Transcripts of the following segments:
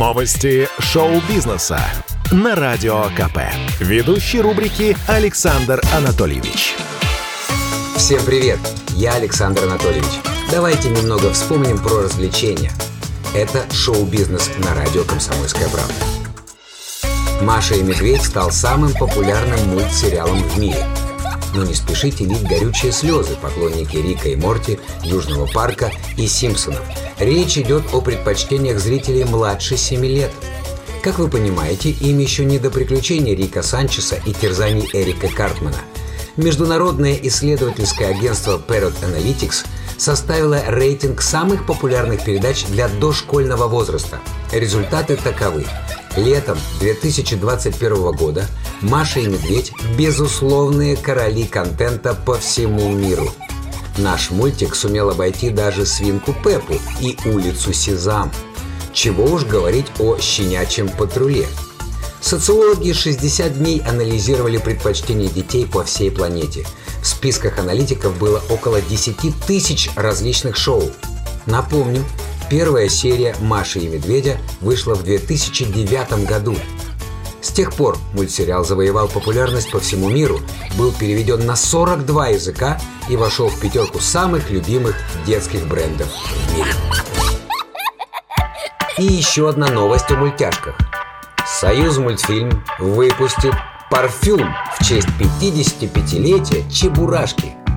Новости шоу-бизнеса на Радио КП. Ведущий рубрики Александр Анатольевич. Всем привет! Я Александр Анатольевич. Давайте немного вспомним про развлечения. Это шоу-бизнес на радио «Комсомольская правда». «Маша и медведь» стал самым популярным мультсериалом в мире. Но не спешите лить горючие слезы, поклонники Рика и Морти, Южного парка и Симпсонов. Речь идет о предпочтениях зрителей младше 7 лет. Как вы понимаете, им еще не до приключений Рика Санчеса и терзаний Эрика Картмана. Международное исследовательское агентство Parrot Analytics составило рейтинг самых популярных передач для дошкольного возраста. Результаты таковы. Летом 2021 года Маша и Медведь – безусловные короли контента по всему миру. Наш мультик сумел обойти даже свинку Пеппу и улицу Сезам. Чего уж говорить о щенячьем патруле. Социологи 60 дней анализировали предпочтения детей по всей планете. В списках аналитиков было около 10 тысяч различных шоу. Напомню, Первая серия «Маши и медведя» вышла в 2009 году. С тех пор мультсериал завоевал популярность по всему миру, был переведен на 42 языка и вошел в пятерку самых любимых детских брендов в мире. И еще одна новость о мультяшках. Союз мультфильм выпустит парфюм в честь 55-летия Чебурашки –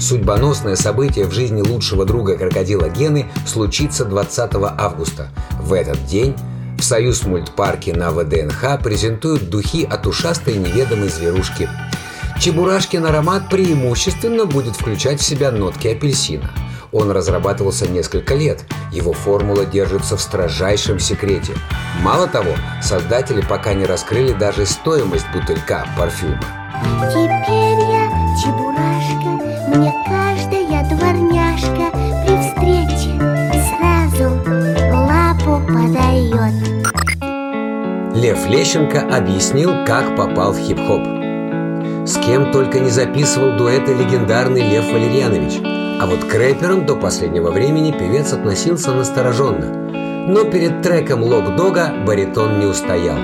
Судьбоносное событие в жизни лучшего друга крокодила Гены случится 20 августа. В этот день в Союз мультпарке на ВДНХ презентуют духи от ушастой неведомой зверушки. Чебурашкин аромат преимущественно будет включать в себя нотки апельсина. Он разрабатывался несколько лет. Его формула держится в строжайшем секрете. Мало того, создатели пока не раскрыли даже стоимость бутылька парфюма. Теперь я чебурашка, мне Лев Лещенко объяснил, как попал в хип-хоп. С кем только не записывал дуэты легендарный Лев Валерьянович. А вот к рэперам до последнего времени певец относился настороженно. Но перед треком «Лок Дога» баритон не устоял.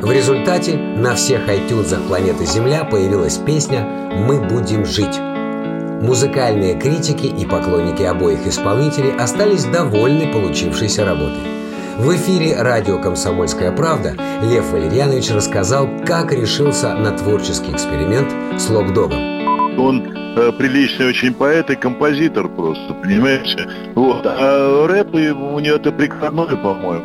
В результате на всех iTunes планеты Земля появилась песня «Мы будем жить». Музыкальные критики и поклонники обоих исполнителей остались довольны получившейся работой. В эфире радио «Комсомольская правда» Лев Валерьянович рассказал, как решился на творческий эксперимент с локдогом. Он э, приличный очень поэт и композитор просто, понимаете? Вот. А рэп у него это прикладное, по-моему,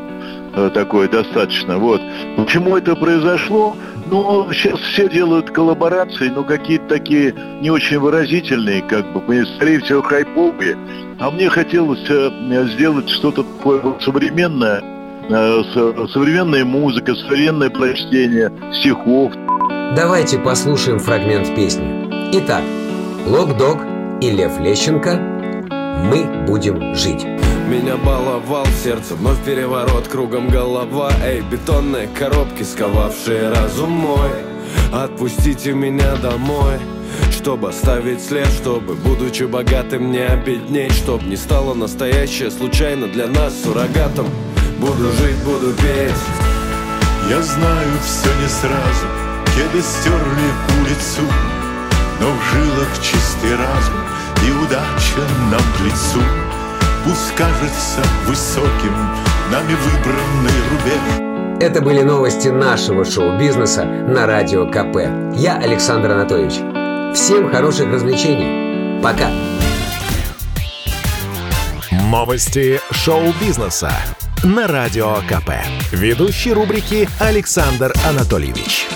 э, такое достаточно. Вот. Почему это произошло? Ну, сейчас все делают коллаборации, но какие-то такие не очень выразительные, как бы, скорее всего, хайповые. А мне хотелось э, сделать что-то такое современное, э, современная музыка, современное прочтение стихов. Давайте послушаем фрагмент песни. Итак, Лок Дог и Лев Лещенко «Мы будем жить». Меня баловал сердце, вновь переворот кругом голова Эй, бетонные коробки, сковавшие разум мой. Отпустите меня домой чтобы оставить след, чтобы, будучи богатым, не обеднеть Чтоб не стало настоящее случайно для нас суррогатом. Буду жить, буду петь. Я знаю все не сразу Кеды стерли улицу Но в жилах чистый разум И удача нам к лицу Пусть кажется высоким нами выбранный рубеж. Это были новости нашего шоу-бизнеса на Радио КП. Я Александр Анатольевич. Всем хороших развлечений. Пока. Новости шоу-бизнеса на Радио КП. Ведущий рубрики Александр Анатольевич.